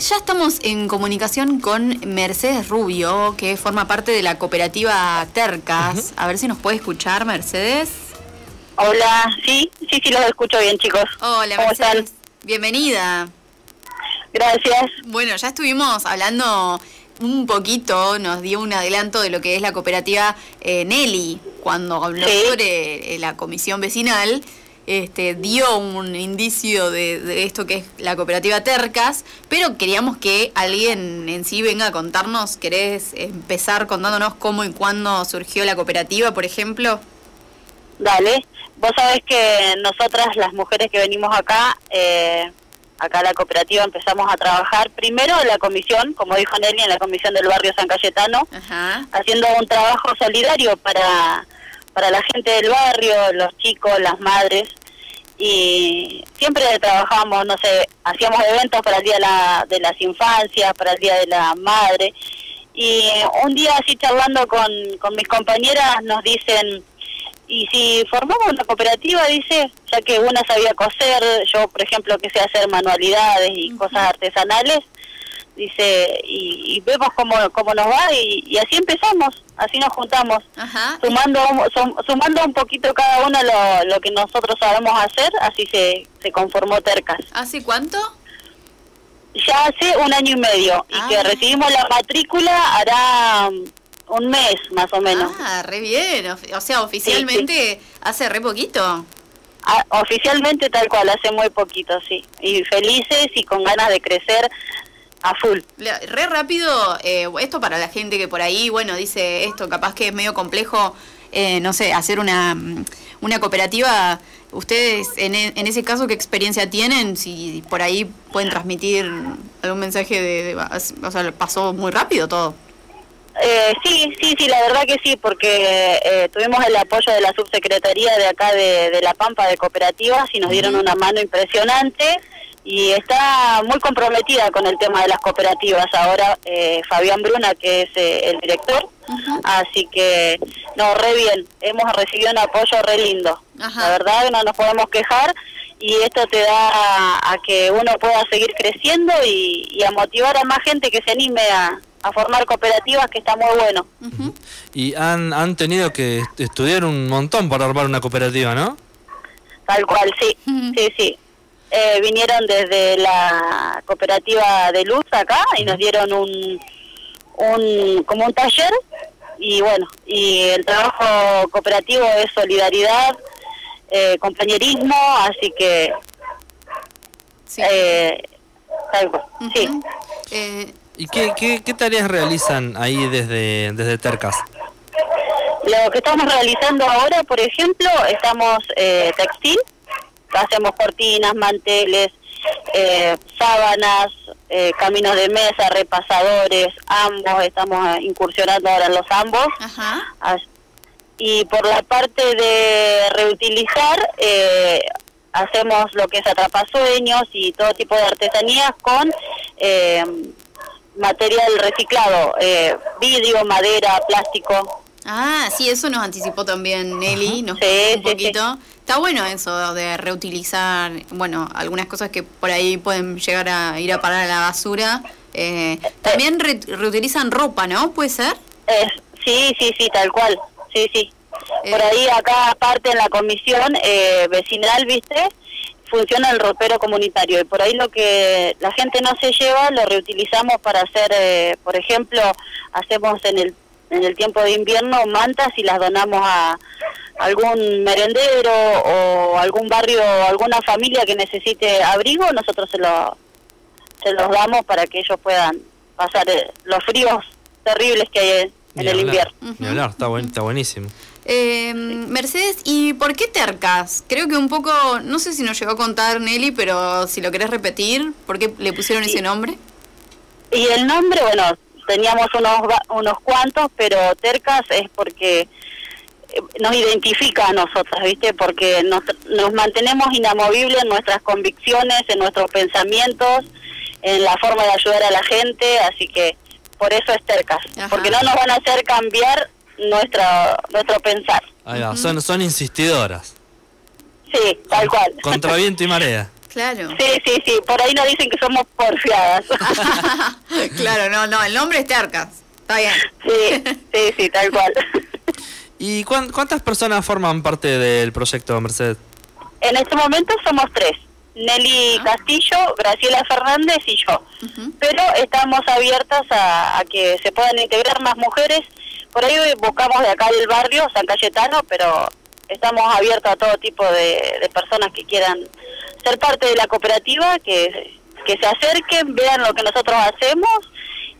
Ya estamos en comunicación con Mercedes Rubio, que forma parte de la cooperativa Tercas. A ver si nos puede escuchar, Mercedes. Hola, sí, sí, sí los escucho bien, chicos. Hola, ¿Cómo Mercedes. están? Bienvenida. Gracias. Bueno, ya estuvimos hablando un poquito, nos dio un adelanto de lo que es la cooperativa eh, Nelly, cuando habló Sí. sobre eh, la comisión vecinal, este, dio un indicio de, de esto que es la cooperativa Tercas, pero queríamos que alguien en sí venga a contarnos, ¿querés empezar contándonos cómo y cuándo surgió la cooperativa, por ejemplo? Dale. Vos sabés que nosotras, las mujeres que venimos acá, eh, acá a la cooperativa empezamos a trabajar primero en la comisión, como dijo Nelly, en la comisión del barrio San Cayetano, Ajá. haciendo un trabajo solidario para, para la gente del barrio, los chicos, las madres. Y siempre trabajamos, no sé, hacíamos eventos para el Día de, la- de las Infancias, para el Día de la Madre. Y un día así charlando con, con mis compañeras nos dicen, y si formamos una cooperativa, dice, ya que una sabía coser, yo por ejemplo que sé hacer manualidades y cosas artesanales, dice, y, y vemos cómo, cómo nos va y, y así empezamos, así nos juntamos, Ajá. sumando sum- sumando un poquito cada uno lo, lo que nosotros sabemos hacer, así se, se conformó Tercas. ¿Hace cuánto? Ya hace un año y medio y Ah. que recibimos la matrícula hará um, un mes más o menos. Ah, re bien. O sea, oficialmente hace re poquito. Ah, oficialmente tal cual, hace muy poquito, sí. Y felices y con ganas de crecer a full. Re rápido, eh, esto para la gente que por ahí, bueno, dice esto, capaz que es medio complejo, eh, no sé, hacer una, mm, una cooperativa. Ustedes, en, e- en ese caso, ¿qué experiencia tienen? Si por ahí pueden transmitir algún mensaje de, de- o sea, pasó muy rápido todo. Eh, sí, sí, sí, la verdad que sí, porque eh, tuvimos el apoyo de la subsecretaría de acá de, de La Pampa de Cooperativas y nos dieron una mano impresionante y está muy comprometida con el tema de las cooperativas ahora eh, Fabián Bruna, que es eh, el director, así que, no, re bien, hemos recibido un apoyo re lindo, Ajá. la verdad no nos podemos quejar y esto te da a, a que uno pueda seguir creciendo y, y a motivar a más gente que se anime a, a formar cooperativas, que está muy bueno. Ujú. Y han, han tenido que est- estudiar un montón para armar una cooperativa, ¿no? Tal cual, sí, sí, sí. Eh, vinieron desde la cooperativa de luz acá y nos dieron un, un como un taller y bueno, y el trabajo cooperativo es solidaridad, eh, compañerismo, así que Sí. eh, sí. Eh, ¿Y qué, qué, qué tareas realizan ahí desde, desde Tercas? Lo que estamos realizando ahora, por ejemplo, estamos eh, textil, hacemos cortinas, manteles, eh, sábanas, eh, caminos de mesa, repasadores, ambos, estamos eh, incursionando ahora en los ambos. ajá. Y por la parte de reutilizar, eh, hacemos lo que es atrapasueños y todo tipo de artesanías con eh, material reciclado, eh, vidrio, madera, plástico. Ah, sí, eso nos anticipó también Nelly, nos Sí, un sí. poquito. Está bueno eso de reutilizar, bueno, algunas cosas que por ahí pueden llegar a ir a parar a la basura. Eh, también re- reutilizan ropa, ¿no? ¿Puede ser? Es, sí, sí, sí, tal cual. Sí, sí. Por Eh. ahí acá aparte en la comisión eh, vecinal, ¿viste? Funciona el ropero comunitario y por ahí lo que la gente no se lleva lo reutilizamos para hacer, eh, por ejemplo, hacemos en el en el tiempo de invierno mantas y las donamos a algún merendero o algún barrio, alguna familia que necesite abrigo, nosotros se lo se los damos para que ellos puedan pasar eh, los fríos terribles que hay en Ni el hablar, invierno. Ni hablar, está, buen, está buenísimo. Eh, Mercedes, ¿y por qué tercas? Creo que un poco, no sé si nos llegó a contar Nelly, pero si lo querés repetir, ¿por qué le pusieron ese nombre? Y el nombre, bueno, teníamos unos unos cuantos, pero Tercas es porque eh, nos identifica a nosotras, ¿viste? Porque nos, nos mantenemos inamovibles en nuestras convicciones, en nuestros pensamientos, en la forma de ayudar a la gente, así que por eso es Tercas, Ajá. porque no nos van a hacer cambiar nuestro, nuestro pensar. Ahí va, son, son insistidoras. Sí, tal cual. Contra viento y marea. Claro. Sí, sí, sí, por ahí nos dicen que somos porfiadas. claro, no, no, el nombre es Tercas. Está bien. Sí, sí, sí, tal cual. ¿Y cuán- cuántas personas forman parte del proyecto, Mercedes? En este momento somos tres. Nelly Castillo, Graciela Fernández y yo. Pero estamos abiertas a, a que se puedan integrar más mujeres. Por ahí buscamos de acá del barrio, San Cayetano, pero estamos abiertos a todo tipo de, de personas que quieran ser parte de la cooperativa, que, que se acerquen, vean lo que nosotros hacemos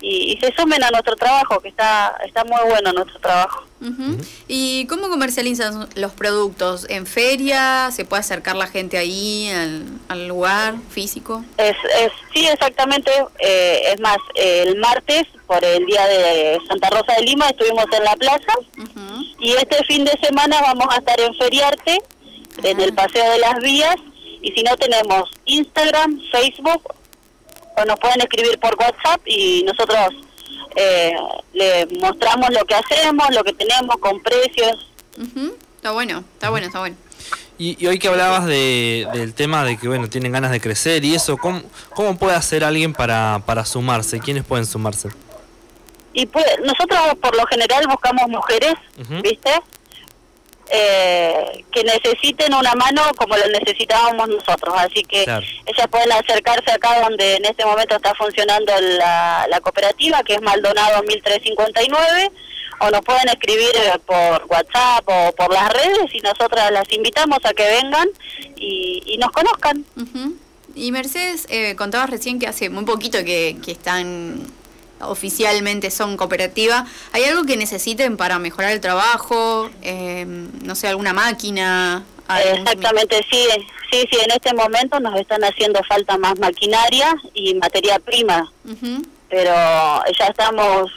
y, y se sumen a nuestro trabajo, que está, está muy bueno nuestro trabajo. Ujú. ¿Y cómo comercializan los productos? ¿En feria? ¿Se puede acercar la gente ahí al, al lugar físico? Es, es, sí, exactamente. eh, es más, eh, el martes, por el día de Santa Rosa de Lima, estuvimos en la plaza y este fin de semana vamos a estar en Feriarte, en el Paseo de las Vías, y si no tenemos Instagram, Facebook, o nos pueden escribir por WhatsApp y nosotros eh, le mostramos lo que hacemos, lo que tenemos con precios. Ujú. Está bueno, está bueno, está bueno. Y, y hoy que hablabas de, del tema de que bueno tienen ganas de crecer y eso, ¿cómo, cómo puede hacer alguien para, para sumarse? ¿Quiénes pueden sumarse? Y pues, nosotros por lo general buscamos mujeres. ¿viste? Eh, que necesiten una mano como lo necesitábamos nosotros. Así que Claro. ellas pueden acercarse acá donde en este momento está funcionando la, la cooperativa, que es Maldonado 1359, o nos pueden escribir eh, por WhatsApp o por las redes y nosotras las invitamos a que vengan y, y nos conozcan. Ujú. Y Mercedes, eh, contabas recién que hace muy poquito que, que están oficialmente son cooperativa. ¿Hay algo que necesiten para mejorar el trabajo? Eh, no sé, alguna máquina. algún- Exactamente, sí, sí, sí, en este momento nos están haciendo falta más maquinaria y materia prima, pero ya estamos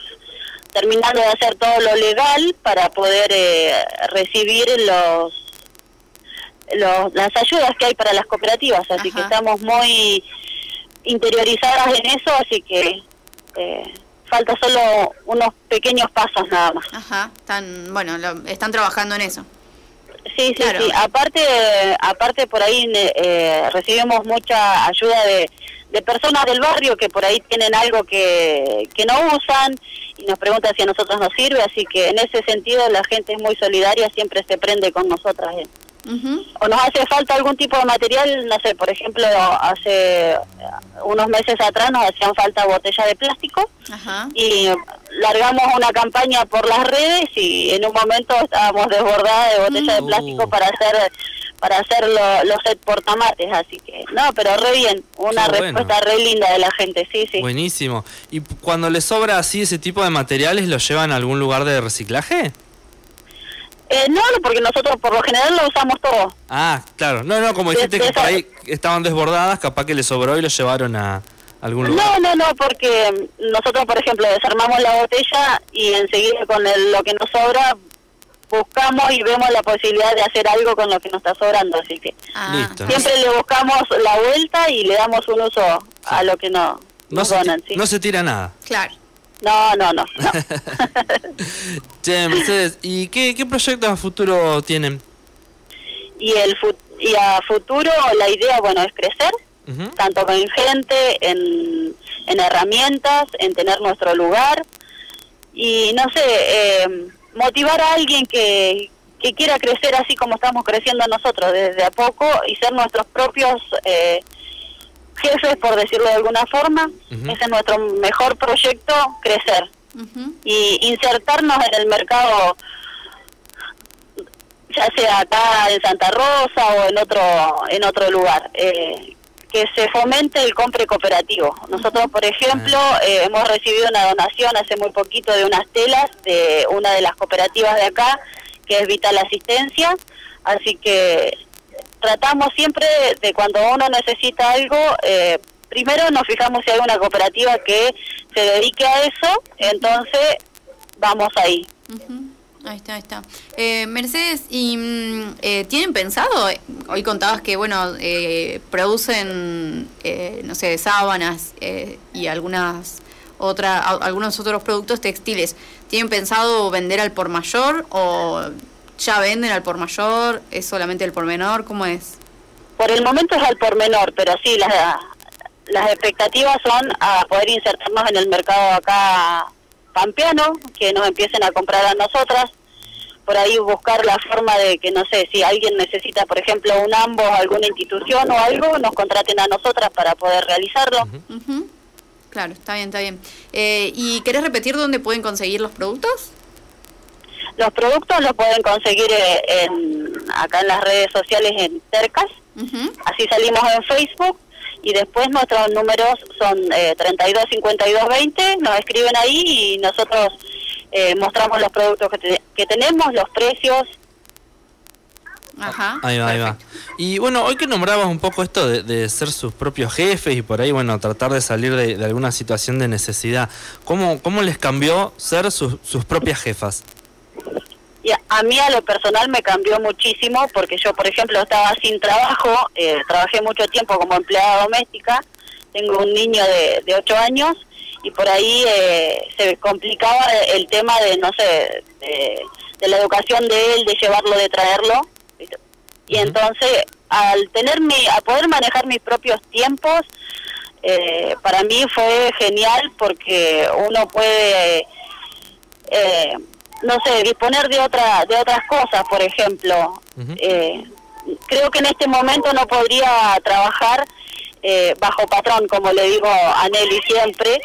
terminando de hacer todo lo legal para poder eh, recibir los, los las ayudas que hay para las cooperativas, así Ajá. que estamos muy interiorizadas en eso, así que eh, falta solo unos pequeños pasos nada más. Ajá, están, bueno, lo- están trabajando en eso. Sí, sí, Claro. sí. Aparte, aparte por ahí eh, recibimos mucha ayuda de, de personas del barrio que por ahí tienen algo que, que no usan y nos preguntan si a nosotros nos sirve, así que en ese sentido la gente es muy solidaria, siempre se prende con nosotras. eh. O nos hace falta algún tipo de material, no sé, por ejemplo, hace unos meses atrás nos hacían falta botellas de plástico y largamos una campaña por las redes y en un momento estábamos desbordadas de botellas de Mm. plástico para hacer para hacer lo- los set portamates así que no pero re bien una Qué bueno. respuesta re linda de la gente sí sí Buenísimo. ¿Y cuando les sobra así ese tipo de materiales, los llevan a algún lugar de reciclaje? Eh, no no, porque nosotros por lo general lo usamos todo Ah, claro. No, no, como dijiste de que por ahí estaban desbordadas, capaz que les sobró y los llevaron a algún lugar. no no no porque nosotros por ejemplo desarmamos la botella y enseguida con el- lo que nos sobra buscamos y vemos la posibilidad de hacer algo con lo que nos está sobrando así que Ah, Listo. siempre le buscamos la vuelta y le damos un uso a lo que no, No nos se, donan. ¿sí? no se tira nada. Claro. No, no, no. no. Che, Mercedes, ¿y qué, qué proyectos a futuro tienen? y, el fu- y a futuro la idea, bueno, es crecer, tanto en gente, en, en herramientas, en tener nuestro lugar y, no sé, eh, motivar a alguien que, que quiera crecer así como estamos creciendo nosotros desde a poco y ser nuestros propios eh, jefes, por decirlo de alguna forma. Ese es nuestro mejor proyecto, crecer. Ujú. y insertarnos en el mercado ya sea acá en Santa Rosa o en otro en otro lugar eh, que se fomente el compre cooperativo nosotros por ejemplo eh, hemos recibido una donación hace muy poquito de unas telas de una de las cooperativas de acá que es Vital Asistencia así que tratamos siempre de cuando uno necesita algo, eh, primero nos fijamos si hay una cooperativa que se dedique a eso, entonces vamos ahí. Ahí está, ahí está. Eh, Mercedes, ¿y mm, eh, tienen pensado? Hoy contabas que, bueno, eh, producen, eh, no sé, sábanas eh, y algunas otra, algunos otros productos textiles. ¿Tienen pensado vender al por mayor o ya venden al por mayor? ¿Es solamente el por menor? ¿Cómo es? por el momento es al por menor, pero sí, las, las expectativas son a poder insertarnos en el mercado acá pampeano, que nos empiecen a comprar a nosotras, por ahí buscar la forma de que, no sé, si alguien necesita, por ejemplo, un ambos, alguna institución o algo, nos contraten a nosotras para poder realizarlo. Claro, está bien, está bien. Eh, ¿Y querés repetir dónde pueden conseguir los productos? Los productos los pueden conseguir eh, en, acá en las redes sociales en Tercas, así salimos en Facebook y después nuestros números son eh, 32 52 20, nos escriben ahí y nosotros eh, mostramos los productos que, que tenemos, los precios. Ajá, ahí va, ahí va. Y bueno, hoy que nombrabas un poco esto de, ser sus propios jefes y por ahí, bueno, tratar de salir de, alguna situación de necesidad, ¿cómo, cómo les cambió ser sus, sus propias jefas? Y a, mí a lo personal me cambió muchísimo porque yo, por ejemplo, estaba sin trabajo, eh, trabajé mucho tiempo como empleada doméstica, tengo un niño de, de 8 años y por ahí eh, se complicaba el tema de, no sé, de, la educación de él, de llevarlo, de traerlo. Y entonces, al tener mi, a poder manejar mis propios tiempos, eh, para mí fue genial porque uno puede eh, no sé, disponer de otra de otras cosas, por ejemplo. eh, creo que en este momento no podría trabajar eh, bajo patrón, como le digo a Nelly siempre,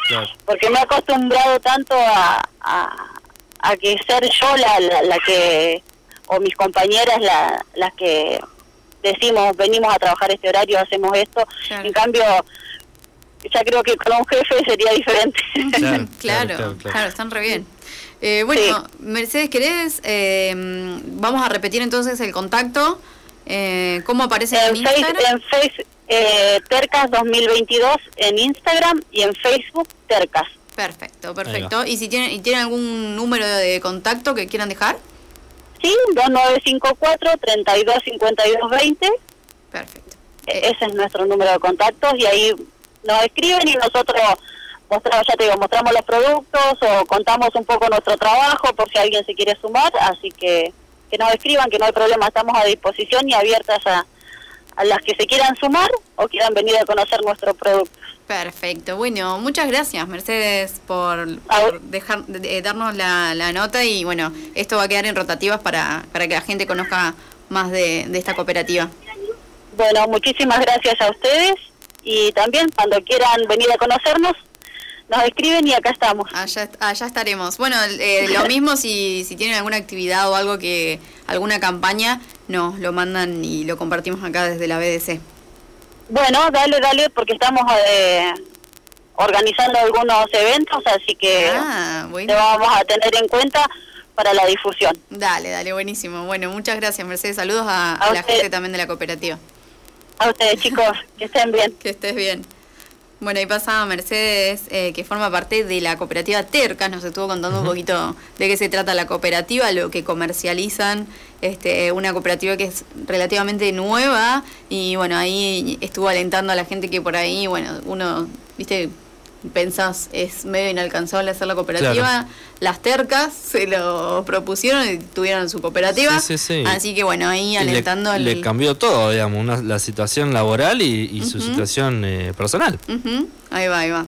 porque me he acostumbrado tanto a, a, que ser yo la, la, que, o mis compañeras la, las que decimos, venimos a trabajar este horario, hacemos esto. En cambio, ya creo que con un jefe sería diferente. claro, claro, están re bien. Eh, bueno, Mercedes, ¿querés? Eh, vamos a repetir entonces el contacto. Eh, ¿Cómo aparece en, Instagram? en Facebook, eh, Tercas 2022 en Instagram y en Facebook Tercas. Perfecto, perfecto. ¿Y si tienen, y tienen algún número de contacto que quieran dejar? Sí, 2954-325220. Perfecto. E-, ese es nuestro número de contactos y ahí nos escriben y nosotros mostramos, ya te digo, mostramos los productos o contamos un poco nuestro trabajo por si alguien se quiere sumar, así que que nos escriban, que no hay problema, estamos a disposición y abiertas a, a las que se quieran sumar o quieran venir a conocer nuestro producto. Perfecto, bueno, muchas gracias Mercedes por, dejar, de, darnos la, la, nota y bueno, esto va a quedar en rotativas para, para que la gente conozca más de, de esta cooperativa. Bueno, muchísimas gracias a ustedes y también cuando quieran venir a conocernos, nos escriben y acá estamos. Allá, allá estaremos. Bueno, eh, lo mismo si, si tienen alguna actividad o algo que, alguna campaña, nos lo mandan y lo compartimos acá desde la BDC. Bueno, dale, dale, porque estamos eh, organizando algunos eventos, así que ah, te vamos a tener en cuenta para la difusión. Dale, dale, buenísimo. Bueno, muchas gracias, Mercedes. Saludos a, la gente también de la cooperativa. A ustedes, chicos, que estén bien. Que estés bien. Bueno, ahí pasaba Mercedes, eh, que forma parte de la cooperativa Tercas, nos estuvo contando un poquito de qué se trata la cooperativa, lo que comercializan, este, una cooperativa que es relativamente nueva. Y bueno, ahí estuvo alentando a la gente que por ahí, bueno, uno, viste, pensás es medio inalcanzable hacer la cooperativa, las tercas se lo propusieron y tuvieron su cooperativa. Así que bueno, ahí alentando... Le, cambió todo, digamos, la situación laboral y, su situación eh, personal. Ahí va, ahí va.